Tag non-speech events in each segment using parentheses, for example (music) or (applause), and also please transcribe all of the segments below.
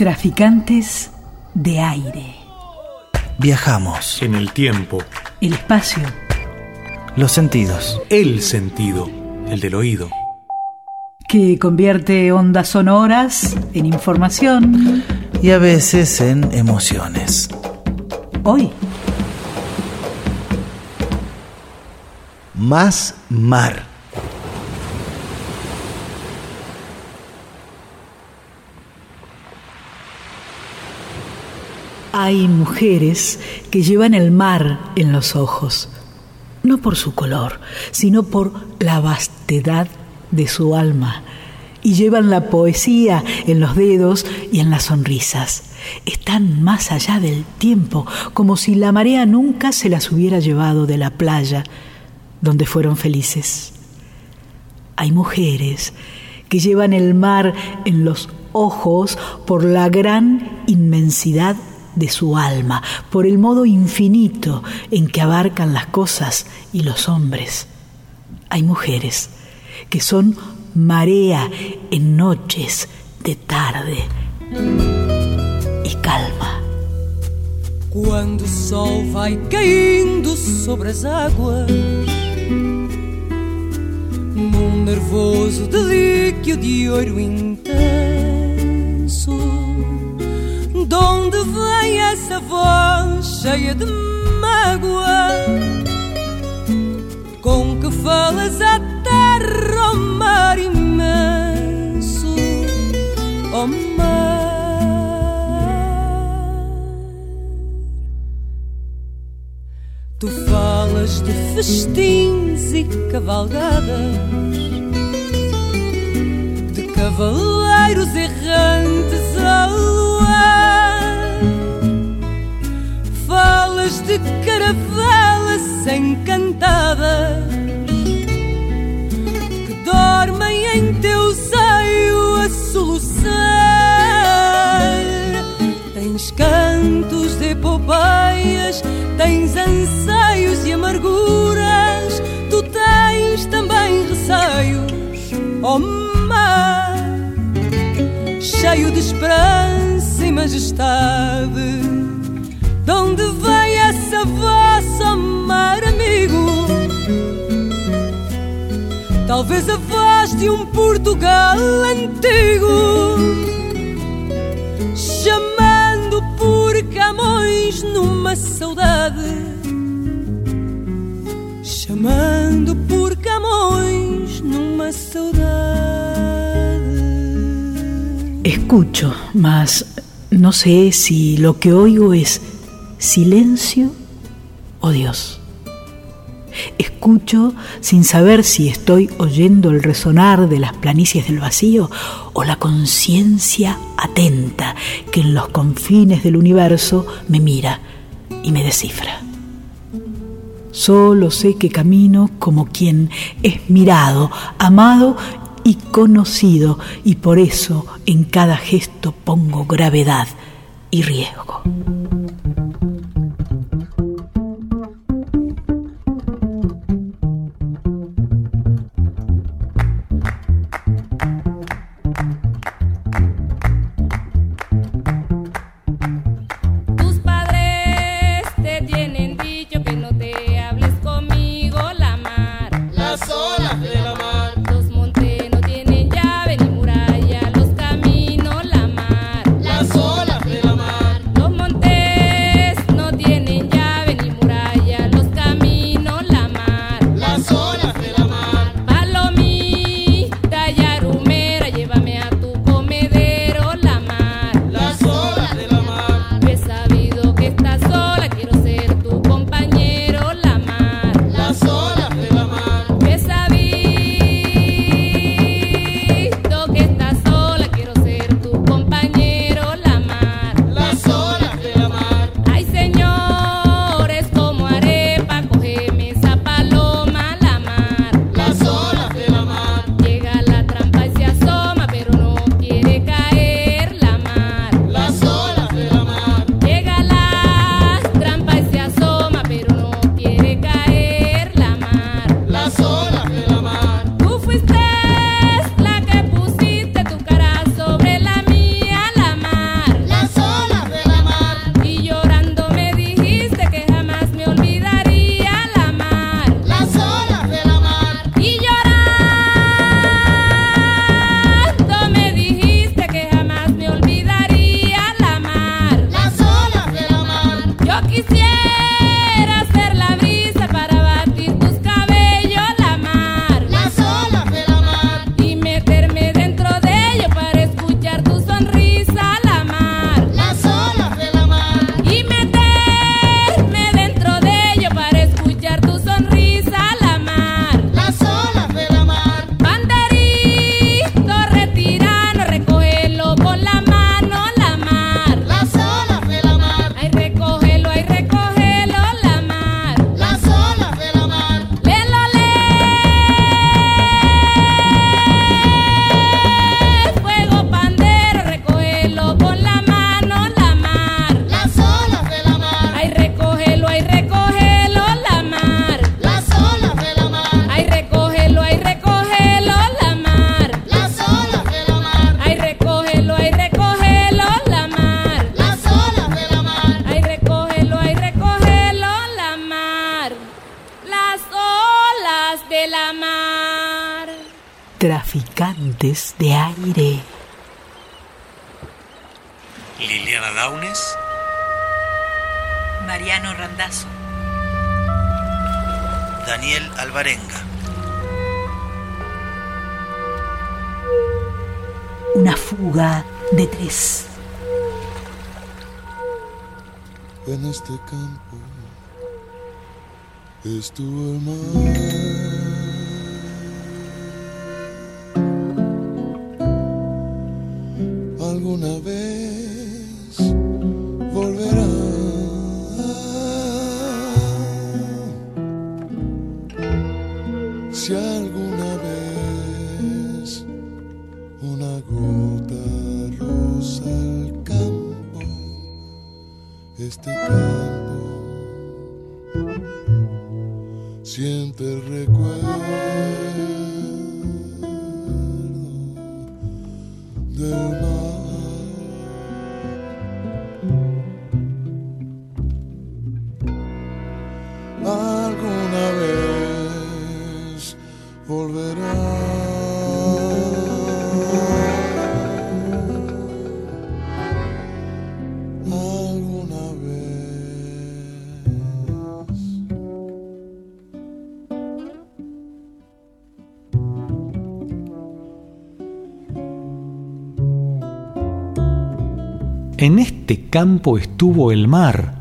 Traficantes de aire. Viajamos. En el tiempo. El espacio. Los sentidos. El sentido. El del oído. Que convierte ondas sonoras en información. Y a veces en emociones. Hoy. Más mar. Hay mujeres que llevan el mar en los ojos, no por su color, sino por la vastedad de su alma, y llevan la poesía en los dedos y en las sonrisas. Están más allá del tiempo, como si la marea nunca se las hubiera llevado de la playa donde fueron felices. Hay mujeres que llevan el mar en los ojos por la gran inmensidad de su alma, por el modo infinito en que abarcan las cosas y los hombres. Hay mujeres que son marea en noches de tarde y calma. Quando o sol vai caindo sobre as águas, num nervoso delíquio de ouro intenso, de onde vem essa voz cheia de mágoa, com que falas à terra, ao mar imenso, ao mar. Tu falas de festins e cavalgadas, de cavaleiros errantes ao de caravelas encantadas que dormem em teu seio a soluçar. Tens cantos de epopeias, tens anseios e amarguras, tu tens também receios, ó mar, cheio de esperança e majestade. De onde vem essa voz, ó mar amigo? Talvez a voz de um Portugal antigo, chamando por Camões numa saudade, chamando por Camões numa saudade. Escucho, mas no sé si lo que oigo es silencio o Dios. Escucho sin saber si estoy oyendo el resonar de las planicies del vacío o la conciencia atenta que en los confines del universo me mira y me descifra. Solo sé que camino como quien es mirado, amado y conocido, y por eso en cada gesto pongo gravedad y riesgo. Daniel Alvarenga. Una fuga de tres. En este campo estuvo el mar. Campo estuvo el mar.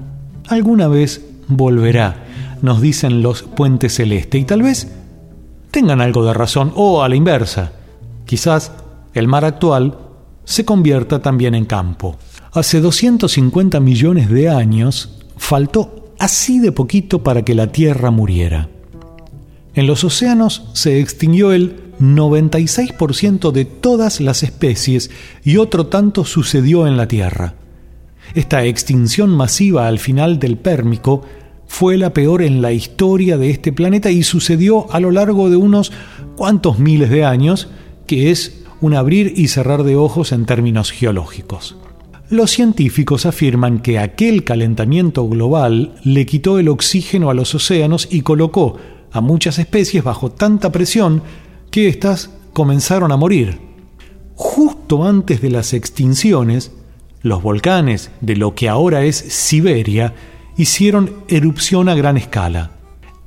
Alguna vez volverá, nos dicen los puentes celeste, y tal vez tengan algo de razón, o a la inversa. Quizás el mar actual se convierta también en campo. Hace 250 millones de años faltó así de poquito para que la Tierra muriera. En los océanos se extinguió el 96% de todas las especies y otro tanto sucedió en la Tierra. Esta extinción masiva al final del Pérmico fue la peor en la historia de este planeta y sucedió a lo largo de unos cuantos miles de años, que es un abrir y cerrar de ojos en términos geológicos. Los científicos afirman que aquel calentamiento global le quitó el oxígeno a los océanos y colocó a muchas especies bajo tanta presión que éstas comenzaron a morir. Justo antes de las extinciones, los volcanes de lo que ahora es Siberia hicieron erupción a gran escala.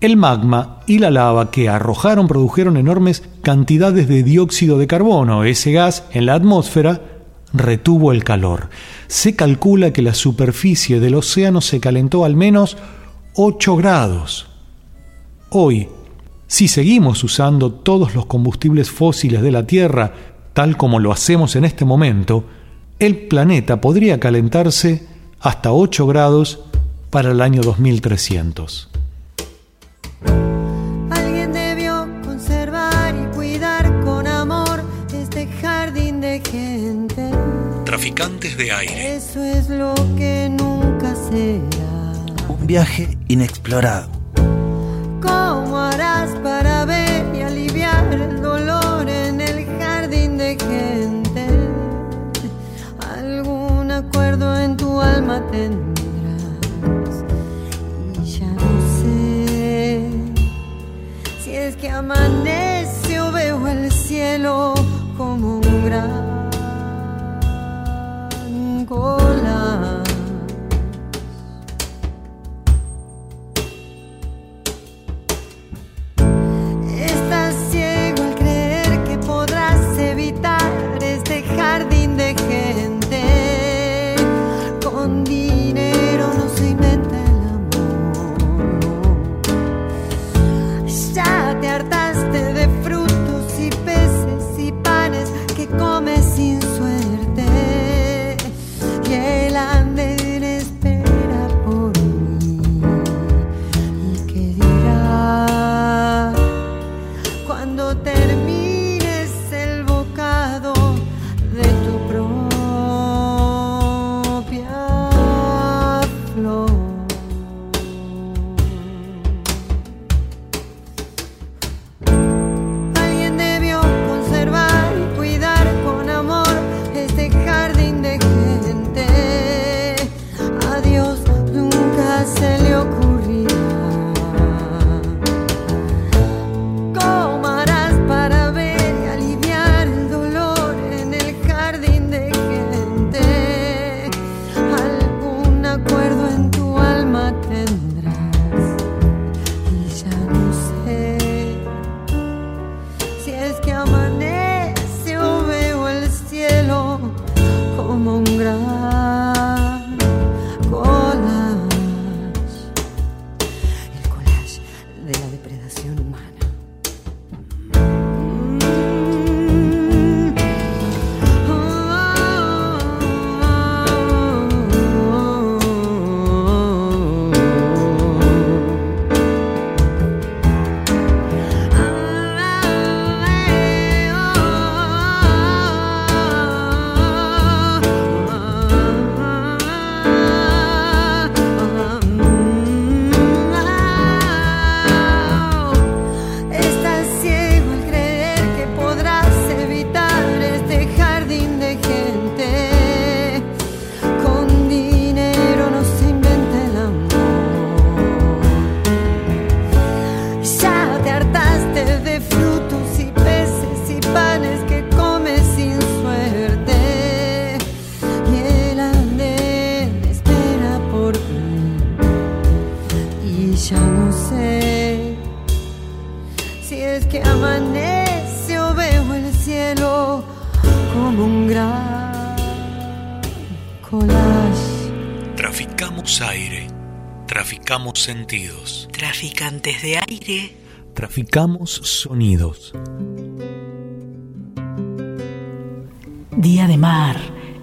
El magma y la lava que arrojaron produjeron enormes cantidades de dióxido de carbono. Ese gas en la atmósfera retuvo el calor. Se calcula que la superficie del océano se calentó al menos 8 grados. Hoy, si seguimos usando todos los combustibles fósiles de la Tierra tal como lo hacemos en este momento, el planeta podría calentarse hasta 8 grados para el año 2300. Alguien debió conservar y cuidar con amor este jardín de gente. Traficantes de aire. Eso es lo que nunca será. Un viaje inexplorado. Tendrás. Y ya no sé si es que amanece o veo el cielo como un gran es que amanece o veo el cielo como un gran Traficantes de aire, Traficamos sonidos. día de mar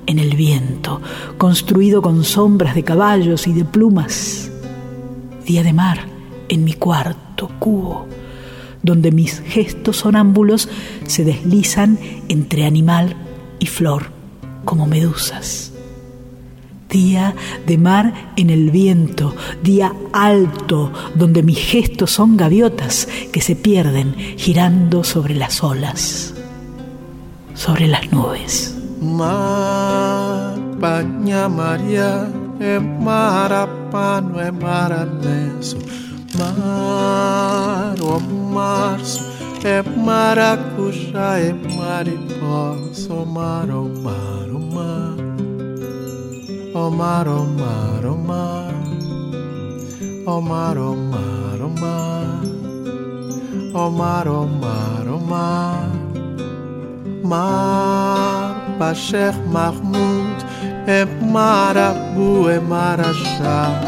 en el viento, construido con sombras de caballos y de plumas. Día de mar en mi cuarto cubo, donde mis gestos sonámbulos se deslizan entre animal y flor como medusas. Día de mar en el viento, día alto, donde mis gestos son gaviotas que se pierden girando sobre las olas, sobre las nubes. Mar, Banha Maria, é marapano, é maralenço. Mar, ó março, é maracujá, é mariposa. Ó mar, ó mar, ó mar. Ó mar, ó mar, ó mar. Ó mar, ó mar, ó mar. Ó mar, ó mar, ó mar. Mar, Bacher Mahmoud, é Marabu, é Marajá.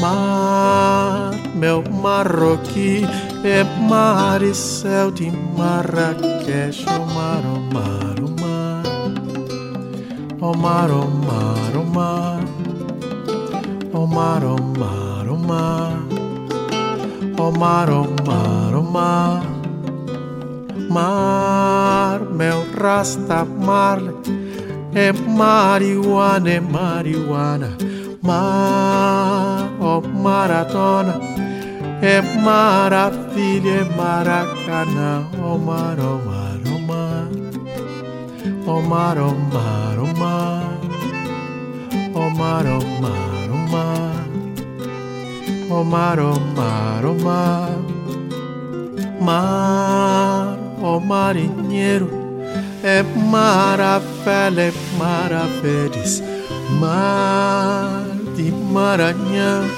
Mar, meu marroqui, é mar e céu de Marrakech. O mar, o mar, o mar. O mar, o mar, o mar. O mar, o mar, o mar. Mar, mar, mar. Mar, meu rasta marle, é marihuana, é marihuana. Mar, oh maratona, é maravilha, é maracanã. Oh eh, mar, oh eh, mar, oh mar. Oh mar, oh mar, oh mar. Oh mar, oh mar, oh mar. Oh mar, oh mar, oh mar. Mar, ó marinheiro, é maravilha, é maravilhas. Mar de Maranhão,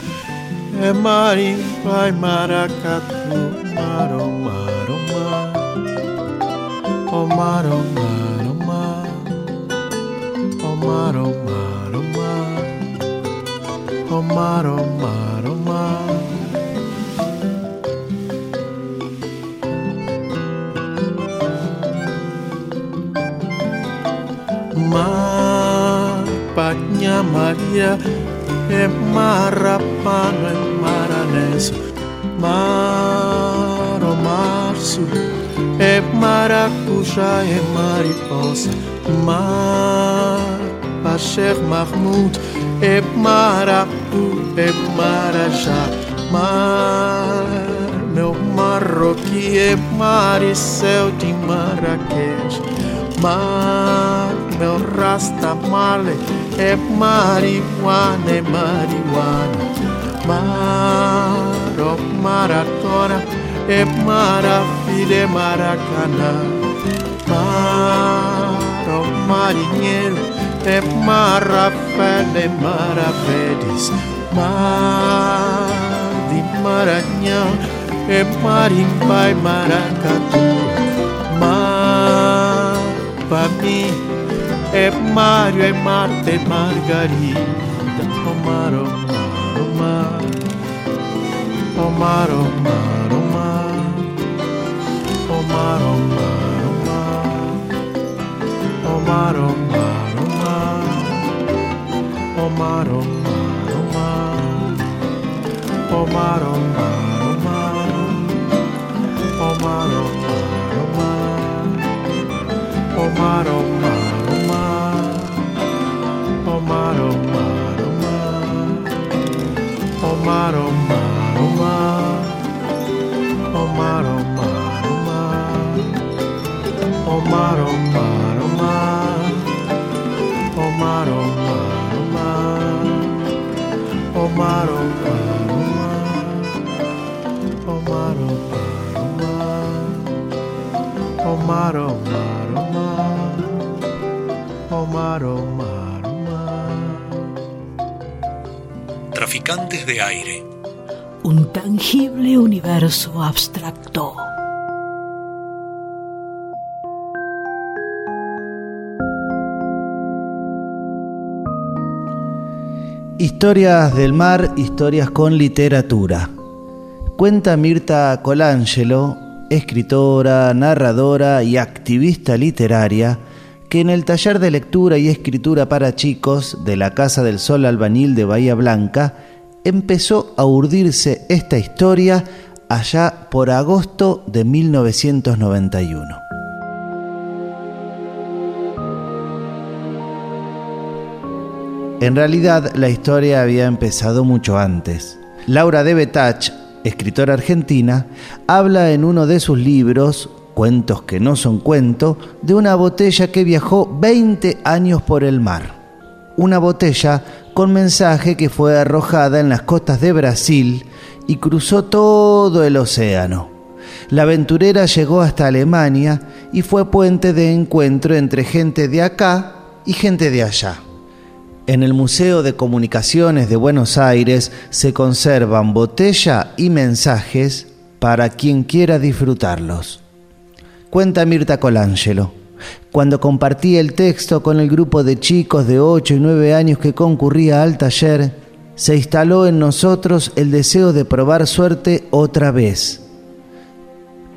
é marimba e maracatu. Mar, ó mar, ó mar. Ó mar, ó mar, ó mar. Ó mar, mar, mar. Ρωμά, Ρωμά, Μα Πανιά Μαρία Εμάρα πάνω εμάρανες Μάρο Μάρσου Εμάρα κουζά εμάρι πόσα Μα Πασέχ Μαχμούτ Εμάρα é marajá. Mar, meu marroqui, é mar e céu de Marrakech. Mar, meu rasta male, é marihuana, é marihuana. Mar, oh maratona, é maravilha, é maracanã. Mar, oh marinheiro, é marafé, é maravilhas. Mar de Maranhão, é marimba e maracatu. mim. É Mário, é Marta, é Margarida. Oh mar, oh mar, oh mar. Oh mar, oh mar, oh mar. Oh mar, oh mar, oh mar. Oh mar, oh mar, oh mar. Oh mar, oh mar, oh mar. Omar, Omar, Omar, Omar, Omar. Omar, Omar, oh Omar. Oh Omar, oh Traficantes de aire. Un tangible universo abstracto. Historias del mar, historias con literatura. Cuenta Mirta Colangelo escritora, narradora y activista literaria, que en el taller de lectura y escritura para chicos de la Casa del Sol Albanil de Bahía Blanca empezó a urdirse esta historia allá por agosto de 1991. En realidad, la historia había empezado mucho antes. Laura de Betach, escritora argentina, habla en uno de sus libros, Cuentos que no son cuento, de una botella que viajó 20 años por el mar. Una botella con mensaje que fue arrojada en las costas de Brasil y cruzó todo el océano. La aventurera llegó hasta Alemania y fue puente de encuentro entre gente de acá y gente de allá. En el Museo de Comunicaciones de Buenos Aires se conservan botella y mensajes para quien quiera disfrutarlos. Cuenta Mirta Colangelo. Cuando compartí el texto con el grupo de chicos de 8 y 9 años que concurría al taller, se instaló en nosotros el deseo de probar suerte otra vez.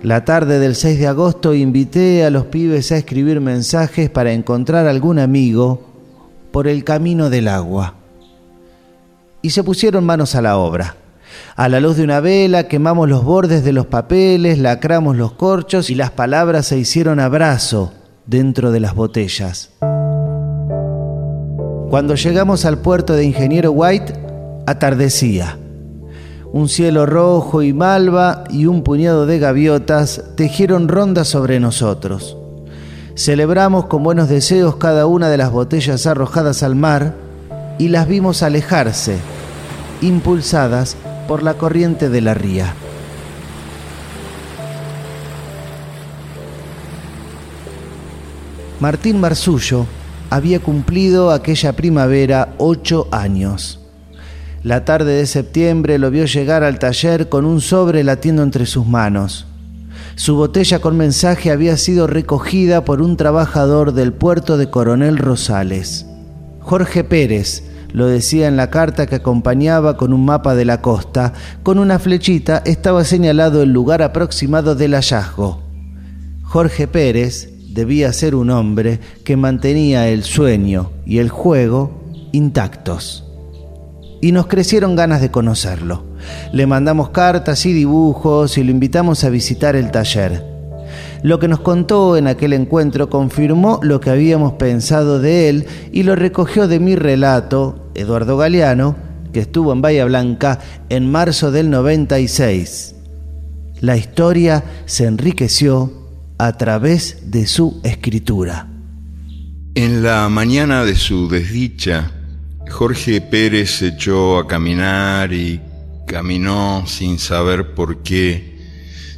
La tarde del 6 de agosto invité a los pibes a escribir mensajes para encontrar algún amigo por el camino del agua. Y se pusieron manos a la obra. A la luz de una vela quemamos los bordes de los papeles, lacramos los corchos y las palabras se hicieron abrazo dentro de las botellas. Cuando llegamos al puerto de Ingeniero White, atardecía. Un cielo rojo y malva y un puñado de gaviotas tejieron rondas sobre nosotros. Celebramos con buenos deseos cada una de las botellas arrojadas al mar y las vimos alejarse, impulsadas por la corriente de la ría. Martín Marzullo había cumplido aquella primavera ocho años. La tarde de septiembre lo vio llegar al taller con un sobre latiendo entre sus manos. Su botella con mensaje había sido recogida por un trabajador del puerto de Coronel Rosales. Jorge Pérez lo decía en la carta que acompañaba con un mapa de la costa. Con una flechita estaba señalado el lugar aproximado del hallazgo. Jorge Pérez debía ser un hombre que mantenía el sueño y el juego intactos. Y nos crecieron ganas de conocerlo. Le mandamos cartas y dibujos y lo invitamos a visitar el taller. Lo que nos contó en aquel encuentro confirmó lo que habíamos pensado de él y lo recogió de mi relato, Eduardo Galeano, que estuvo en Bahía Blanca en marzo del 96. La historia se enriqueció a través de su escritura. En la mañana de su desdicha, Jorge Pérez se echó a caminar y caminó sin saber por qué,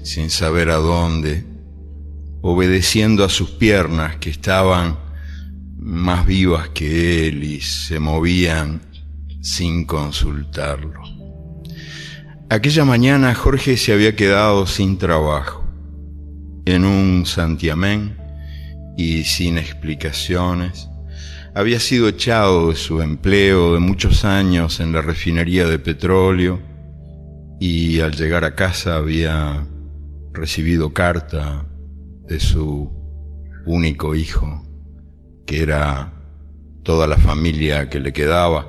sin saber a dónde, obedeciendo a sus piernas que estaban más vivas que él y se movían sin consultarlo. Aquella mañana Jorge se había quedado sin trabajo en un santiamén y sin explicaciones. Había sido echado de su empleo de muchos años en la refinería de petróleo y al llegar a casa había recibido carta de su único hijo, que era toda la familia que le quedaba,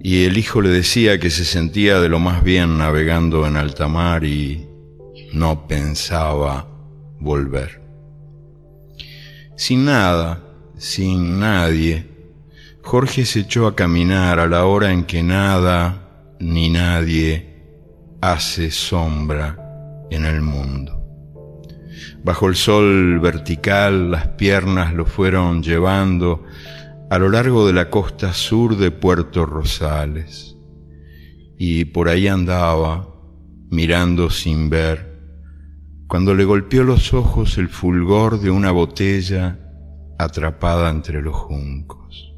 y el hijo le decía que se sentía de lo más bien navegando en alta mar y no pensaba volver. Sin nada, sin nadie, Jorge se echó a caminar a la hora en que nada ni nadie hace sombra en el mundo. Bajo el sol vertical las piernas lo fueron llevando a lo largo de la costa sur de Puerto Rosales. Y por ahí andaba, mirando sin ver, cuando le golpeó los ojos el fulgor de una botella atrapada entre los juncos.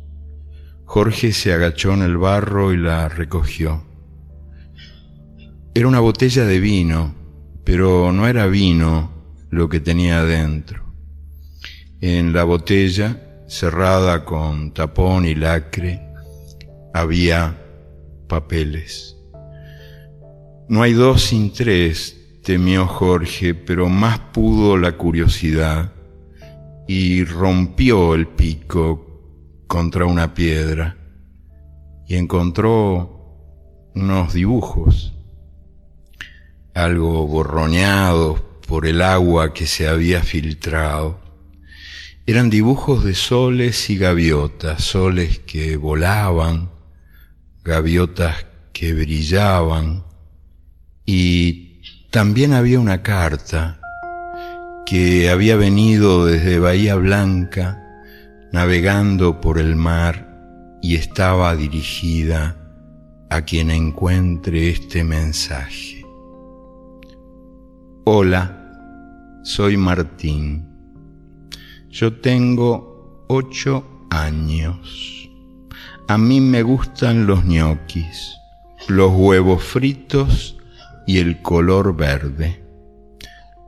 Jorge se agachó en el barro y la recogió. Era una botella de vino, pero no era vino lo que tenía adentro. En la botella cerrada con tapón y lacre, había papeles. No hay dos sin tres, temió Jorge, pero más pudo la curiosidad y rompió el pico contra una piedra y encontró unos dibujos, algo borroneados por el agua que se había filtrado eran dibujos de soles y gaviotas, soles que volaban, gaviotas que brillaban, y también había una carta que había venido desde Bahía Blanca, navegando por el mar, y estaba dirigida a quien encuentre este mensaje. Hola, soy Martín yo tengo ocho años. A mí me gustan los ñoquis, los huevos fritos y el color verde.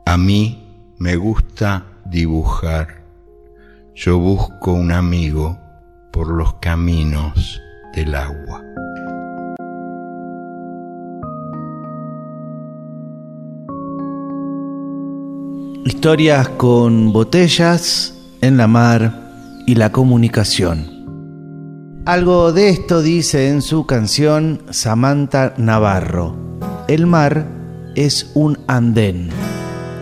A mí me gusta dibujar. Yo busco un amigo por los caminos del agua. Historias con botellas en la mar y la comunicación. Algo de esto dice en su canción Samantha Navarro. El mar es un andén.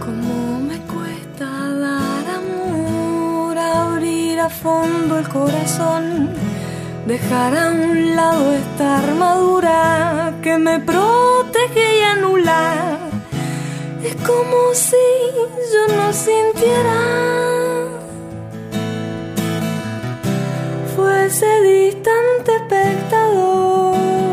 Como me cuesta dar amor, abrir a fondo el corazón, dejar a un lado esta armadura que me protege y anula es como si yo no sintiera. Fuese distante espectador.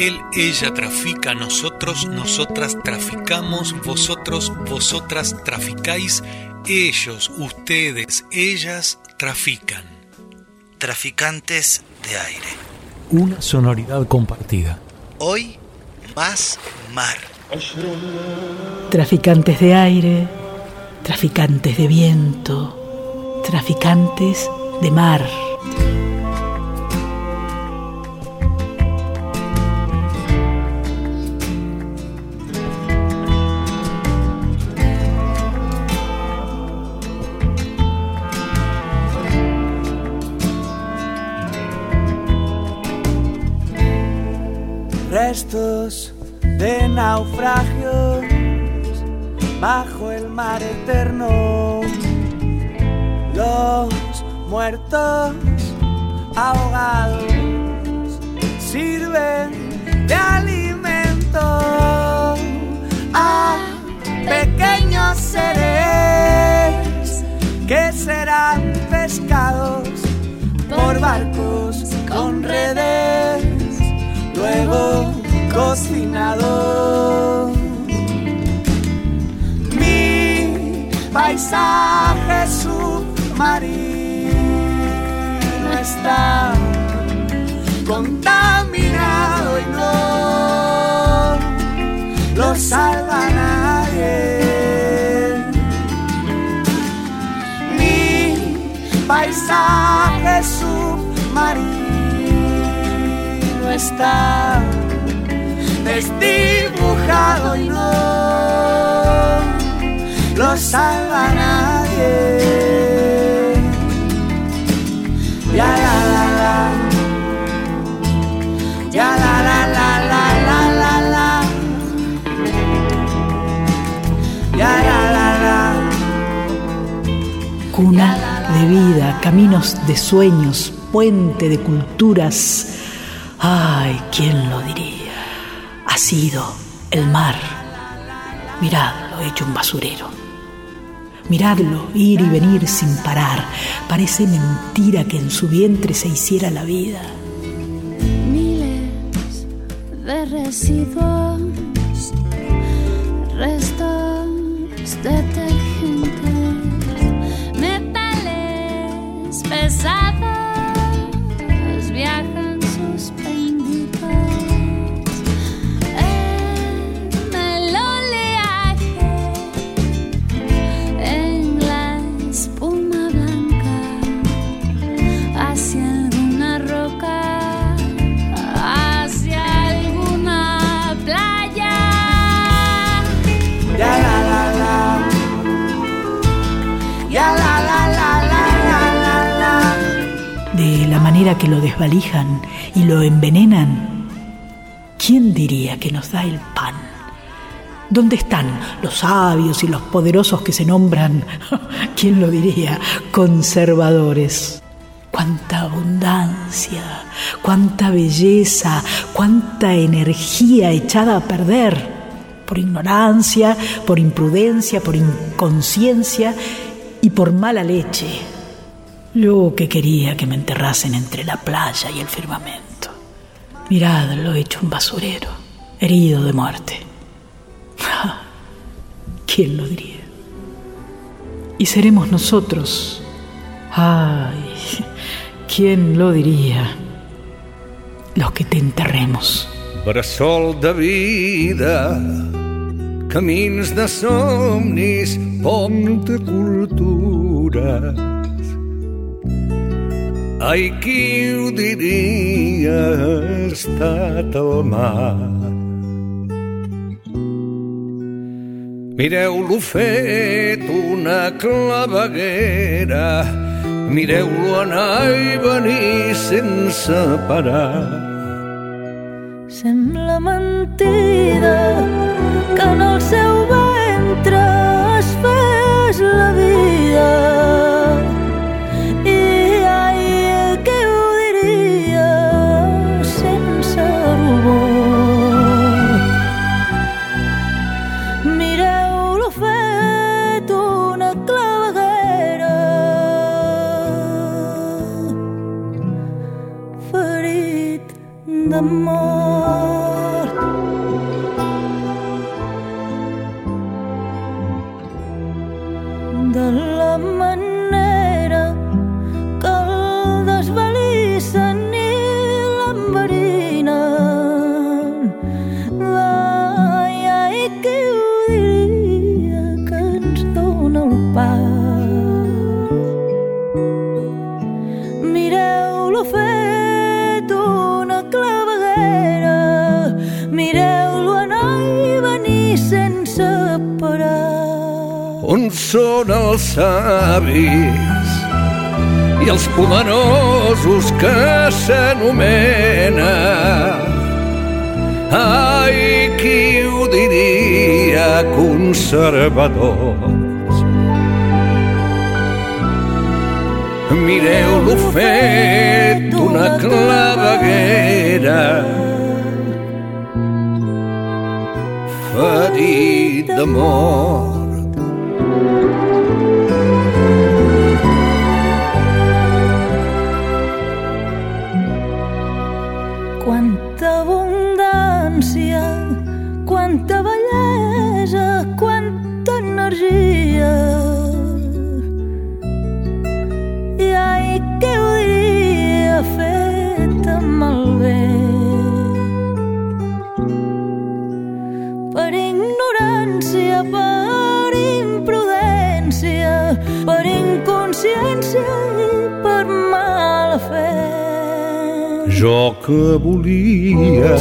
Él, ella trafica, nosotros, nosotras traficamos, vosotros, vosotras traficáis, ellos, ustedes, ellas trafican. Traficantes de aire. Una sonoridad compartida. Hoy más mar. Traficantes de aire, traficantes de viento, traficantes de mar. De naufragios bajo el mar eterno. Los muertos ahogados sirven de alimento a pequeños seres que serán pescados por barcos con redes luego cocinado. Mi paisaje submarino está contaminado y no lo salva nadie. Mi paisaje submarino está desdibujado y no lo salva nadie. Ya la la la, ya la la la la la la la, ya la la la. Cuna de vida, caminos de sueños, puente de culturas. Ay, ¿quién lo diría? Ha sido el mar. Miradlo hecho un basurero. Miradlo ir y venir sin parar. Parece mentira que en su vientre se hiciera la vida. Miles de residuos, restos detergentes, metales pesados que lo desvalijan y lo envenenan. ¿Quién diría que nos da el pan? ¿Dónde están los sabios y los poderosos que se nombran, (laughs) quién lo diría, conservadores? Cuánta abundancia, cuánta belleza, cuánta energía echada a perder por ignorancia, por imprudencia, por inconsciencia y por mala leche. Yo que quería que me enterrasen entre la playa y el firmamento. Mirad, lo he hecho un basurero, herido de muerte. (laughs) ¿Quién lo diría? Y seremos nosotros. Ay, (laughs) ¿quién lo diría? Los que te enterremos. De vida, camins de somnis, pont de. Ai, qui ho diria, ha estat el mar. Mireu-lo fet una claveguera, mireu-lo anar i venir sense parar. Sembla mentida que en el seu ventre es fes la vida. Són els savis i els poderosos que s'anomena? Ai, qui ho diria, conservadors? Mireu-lo fet una claveguera ferit d'amor. Quanta Jo que volia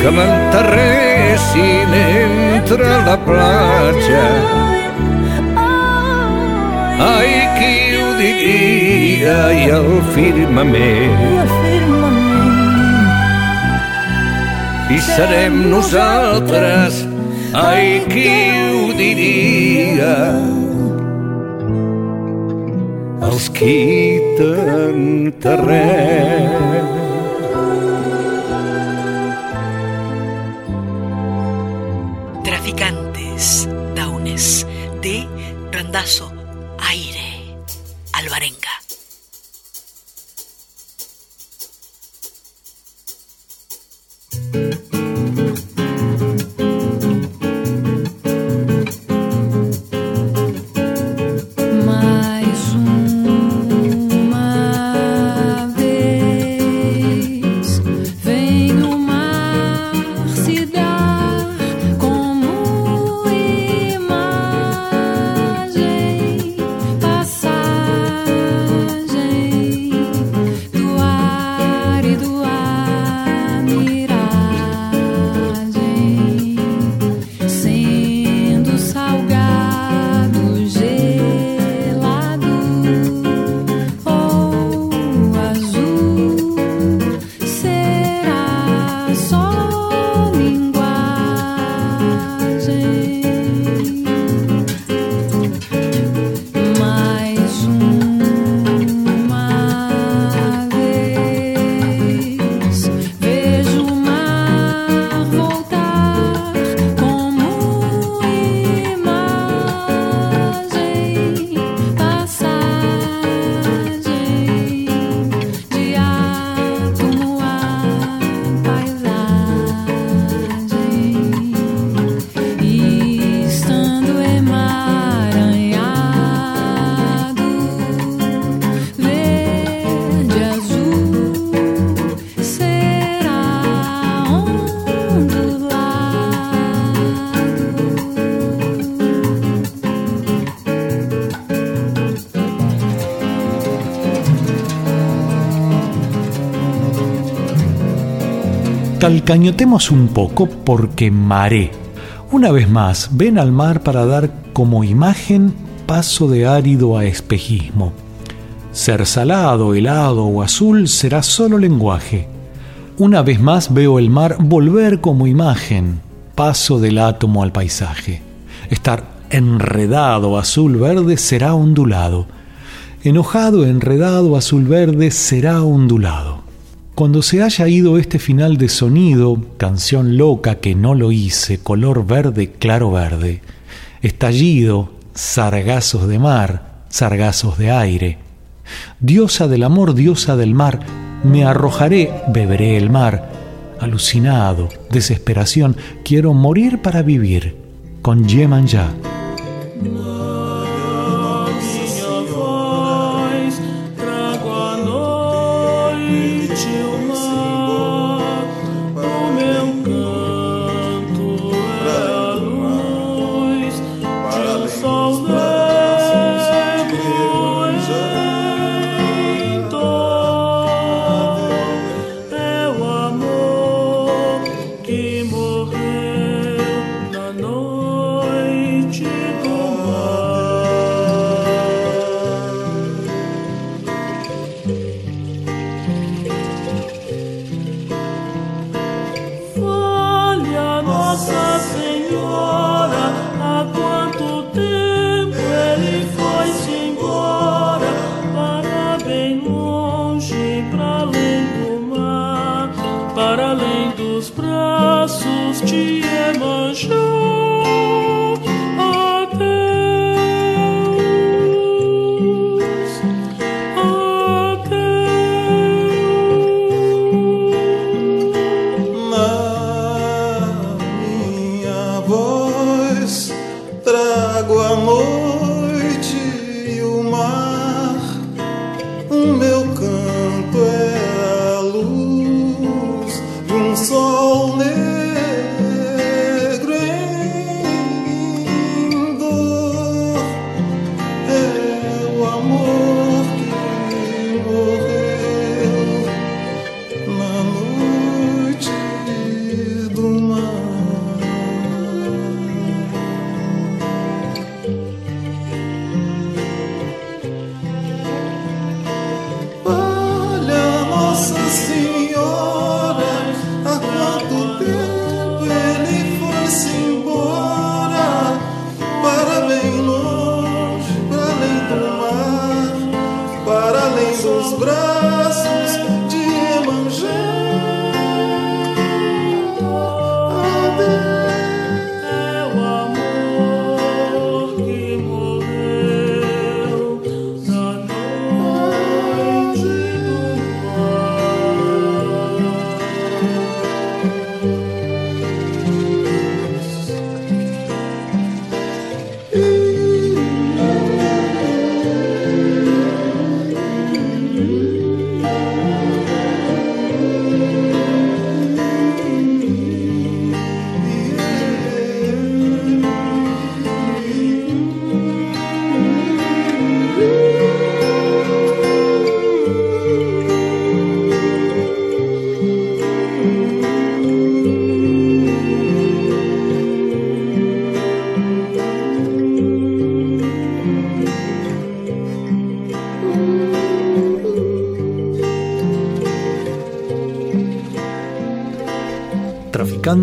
que m'enterressin entre la platja. Ai, qui ho diria. I el firmament I serem nosaltres, ai, qui ho diria? Els qui t'enterrem. Calcañotemos un poco porque maré. Una vez más, ven al mar para dar como imagen paso de árido a espejismo. Ser salado, helado o azul será solo lenguaje. Una vez más veo el mar volver como imagen, paso del átomo al paisaje. Estar enredado azul verde será ondulado. Enojado, enredado azul verde será ondulado. Cuando se haya ido este final de sonido, canción loca que no lo hice, color verde, claro verde, estallido, sargazos de mar, sargazos de aire, diosa del amor, diosa del mar, me arrojaré, beberé el mar. Alucinado, desesperación, quiero morir para vivir. Con Yemanjá. Trago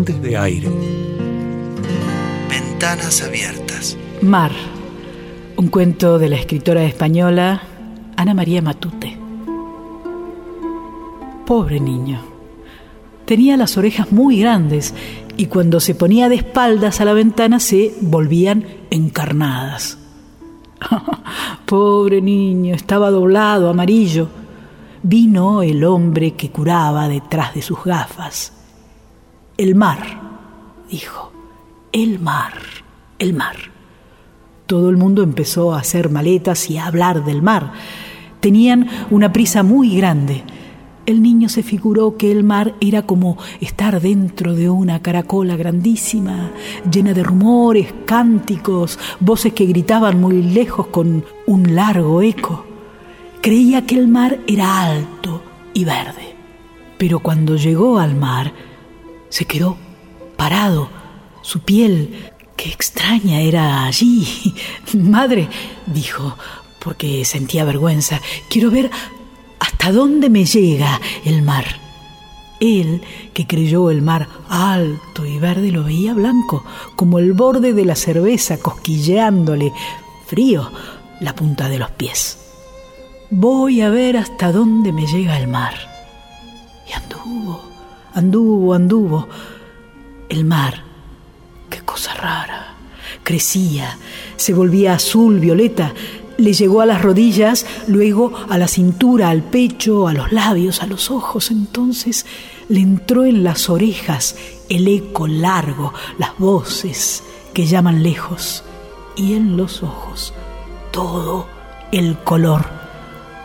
De aire. Ventanas abiertas. Mar, un cuento de la escritora española Ana María Matute. Pobre niño. Tenía las orejas muy grandes y cuando se ponía de espaldas a la ventana se volvían encarnadas. (laughs) Pobre niño, estaba doblado, amarillo. Vino el hombre que curaba detrás de sus gafas. El mar, dijo, el mar, el mar. Todo el mundo empezó a hacer maletas y a hablar del mar. Tenían una prisa muy grande. El niño se figuró que el mar era como estar dentro de una caracola grandísima, llena de rumores, cánticos, voces que gritaban muy lejos con un largo eco. Creía que el mar era alto y verde. Pero cuando llegó al mar, se quedó parado. Su piel, qué extraña era allí. (laughs) Madre, dijo, porque sentía vergüenza, quiero ver hasta dónde me llega el mar. Él, que creyó el mar alto y verde, lo veía blanco, como el borde de la cerveza, cosquilleándole frío la punta de los pies. Voy a ver hasta dónde me llega el mar. Y anduvo, anduvo, anduvo. El mar, qué cosa rara. Crecía, se volvía azul, violeta, Le llegó a las rodillas, luego a la cintura, al pecho, a los labios, a los ojos. Entonces le entró en las orejas el eco largo, las voces que llaman lejos. Y en los ojos todo el color.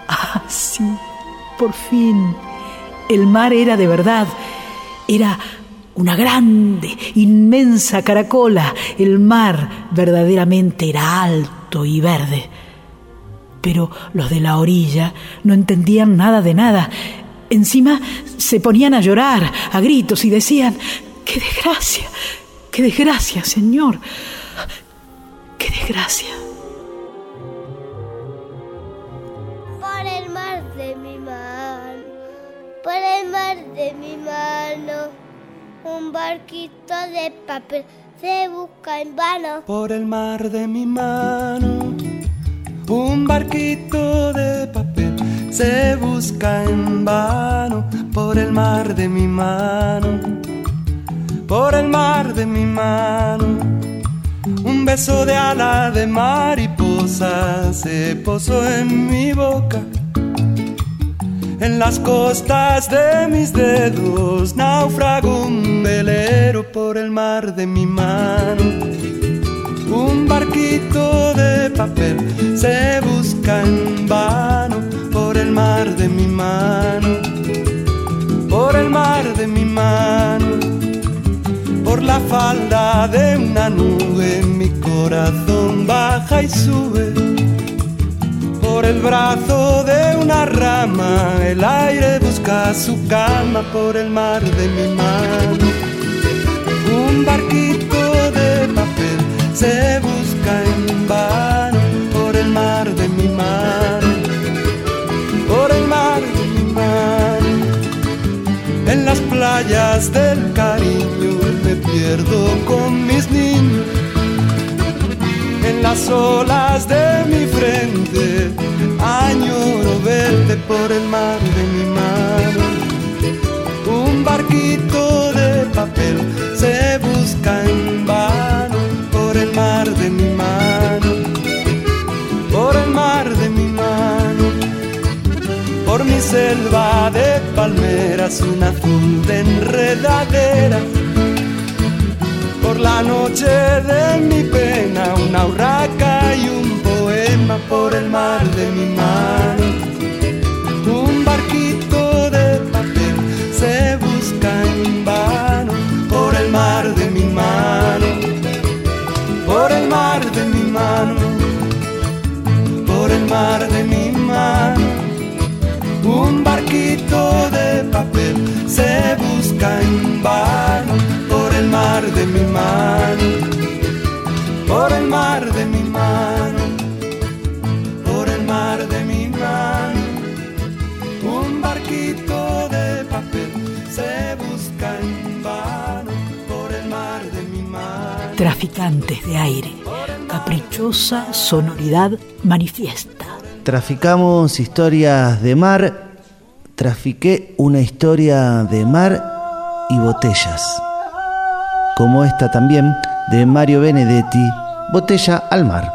Ah, sí, por fin. El mar era de verdad. Era una grande, inmensa caracola. El mar verdaderamente era alto y verde. Pero los de la orilla no entendían nada de nada. Encima se ponían a llorar a gritos y decían, ¡qué desgracia! ¡Qué desgracia, Señor! ¡Qué desgracia! Por el mar de mi mano, un barquito de papel se busca en vano. Por el mar de mi mano, un barquito de papel se busca en vano. Por el mar de mi mano, por el mar de mi mano. Un beso de ala de mariposa se posó en mi boca. En las costas de mis dedos naufragó un velero por el mar de mi mano. Un barquito de papel se busca en vano por el mar de mi mano. Por el mar de mi mano por la falda de una nube mi corazón baja y sube. Por el brazo de una rama el aire busca su cama por el mar de mi mano. Un barquito de papel se busca en vano por el mar de mi mano. Por el mar de mi mano. En las playas del cariño me pierdo con mis niños. Las olas de mi frente añoro verte por el mar de mi mano. Un barquito de papel se busca en vano por el mar de mi mano. Por el mar de mi mano por mi selva de palmeras, un azul de enredadera. Por la noche de mi pena, una urraca y un poema por el mar de mi mano. Un barquito de papel se busca en vano por el mar de mi mano. Por el mar de mi mano. Por el mar de mi mano. Un barquito de papel se busca en vano el mar de mi mano, por el mar de mi mano, por el mar de mi mano. Un barquito de papel se busca en vano por el mar de mi mano. Traficantes de aire, caprichosa sonoridad manifiesta. Traficamos historias de mar, trafiqué una historia de mar y botellas, como esta también de Mario Benedetti, Botella al mar.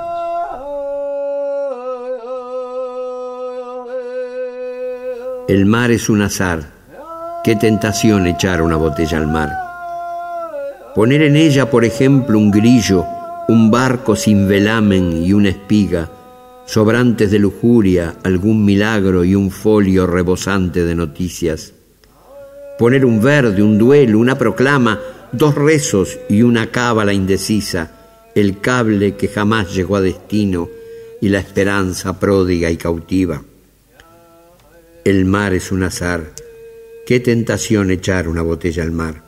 El mar es un azar. Qué tentación echar una botella al mar. Poner en ella, por ejemplo, un grillo, un barco sin velamen y una espiga, sobrantes de lujuria, algún milagro y un folio rebosante de noticias. Poner un verde, un duelo, una proclama, dos rezos y una cábala indecisa, el cable que jamás llegó a destino y la esperanza pródiga y cautiva. El mar es un azar. Qué tentación echar una botella al mar.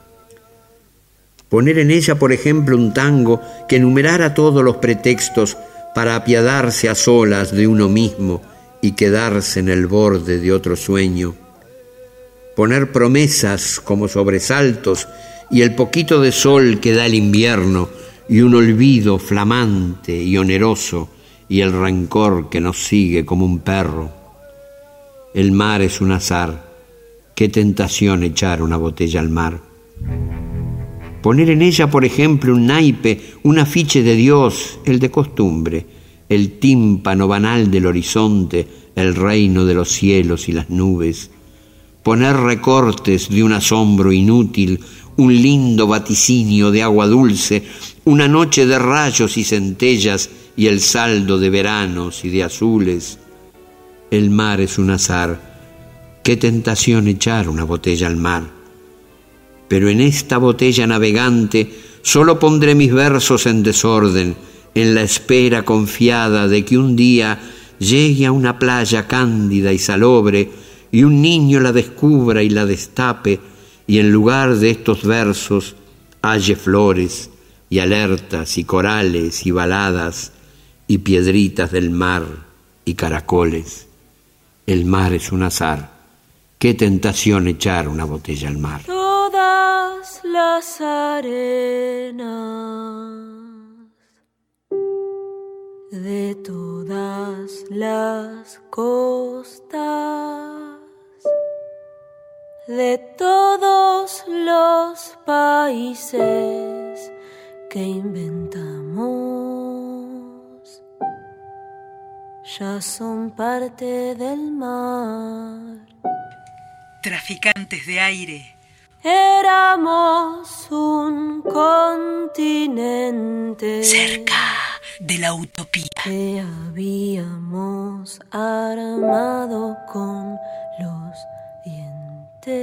Poner en ella, por ejemplo, un tango que enumerara todos los pretextos para apiadarse a solas de uno mismo y quedarse en el borde de otro sueño. Poner promesas como sobresaltos y el poquito de sol que da el invierno y un olvido flamante y oneroso y el rencor que nos sigue como un perro. El mar es un azar. Qué tentación echar una botella al mar. Poner en ella, por ejemplo, un naipe, un afiche de Dios, el de costumbre, el tímpano banal del horizonte, el reino de los cielos y las nubes, poner recortes de un asombro inútil, un lindo vaticinio de agua dulce, una noche de rayos y centellas y el saldo de veranos y de azules. El mar es un azar. Qué tentación echar una botella al mar. Pero en esta botella navegante solo pondré mis versos en desorden, en la espera confiada de que un día llegue a una playa cándida y salobre y un niño la descubra y la destape y en lugar de estos versos halle flores y alertas y corales y baladas y piedritas del mar y caracoles. El mar es un azar. Qué tentación echar una botella al mar. Todas las arenas de todas las costas de todos los países que inventamos ya son parte del mar. Traficantes de aire. Éramos un continente cerca de la utopía que habíamos armado con Hay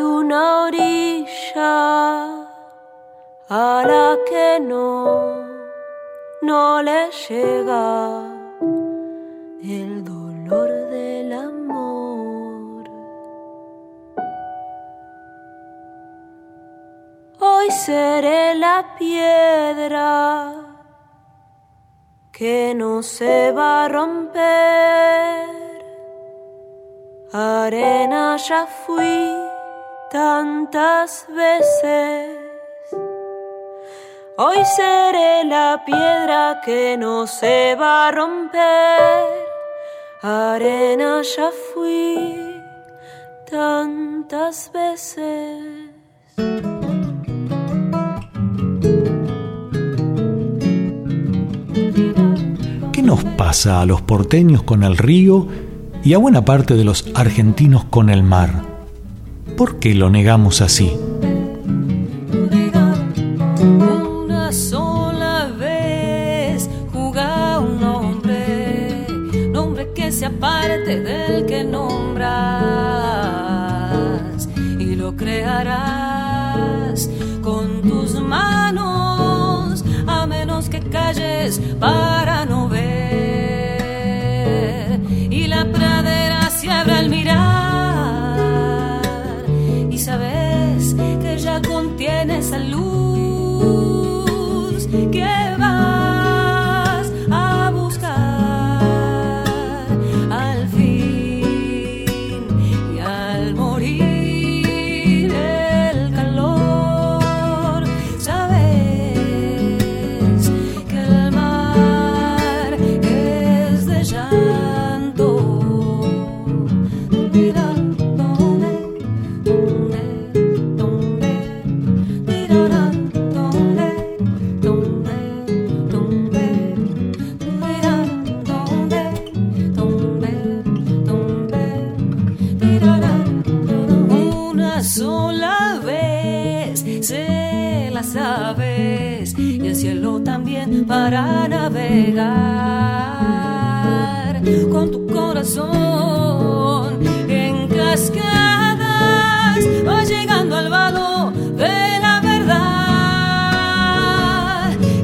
una orilla a la que no, no le llega el dolor del amor. Hoy seré la piedra que no se va a romper. Arena ya fui tantas veces. Hoy seré la piedra que no se va a romper. Arena ya fui tantas veces. Nos pasa a los porteños con el río y a buena parte de los argentinos con el mar? ¿Por qué lo negamos así? Una sola vez jugá un nombre, nombre que sea parte del que nombras y lo crearás con tus manos, a menos que calles para contiene esa luz corazón. En cascadas va llegando al vado de la verdad.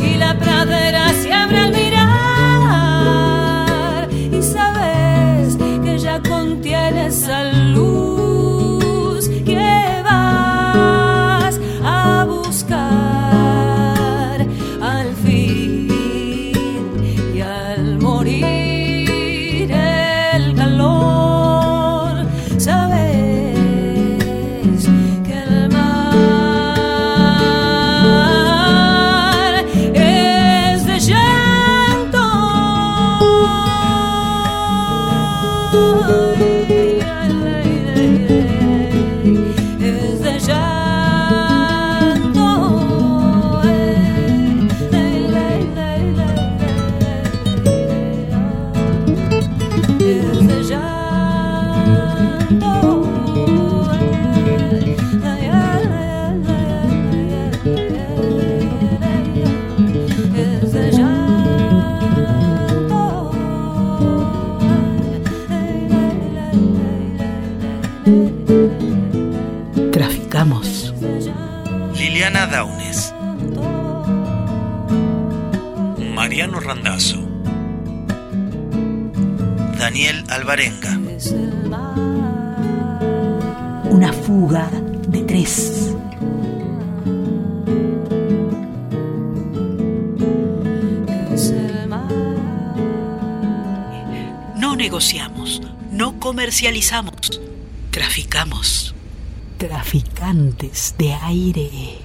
Y la pradera se abre al mirar. Y sabes que ya contiene esa De tres. No negociamos, no comercializamos, traficamos. Traficantes de aire.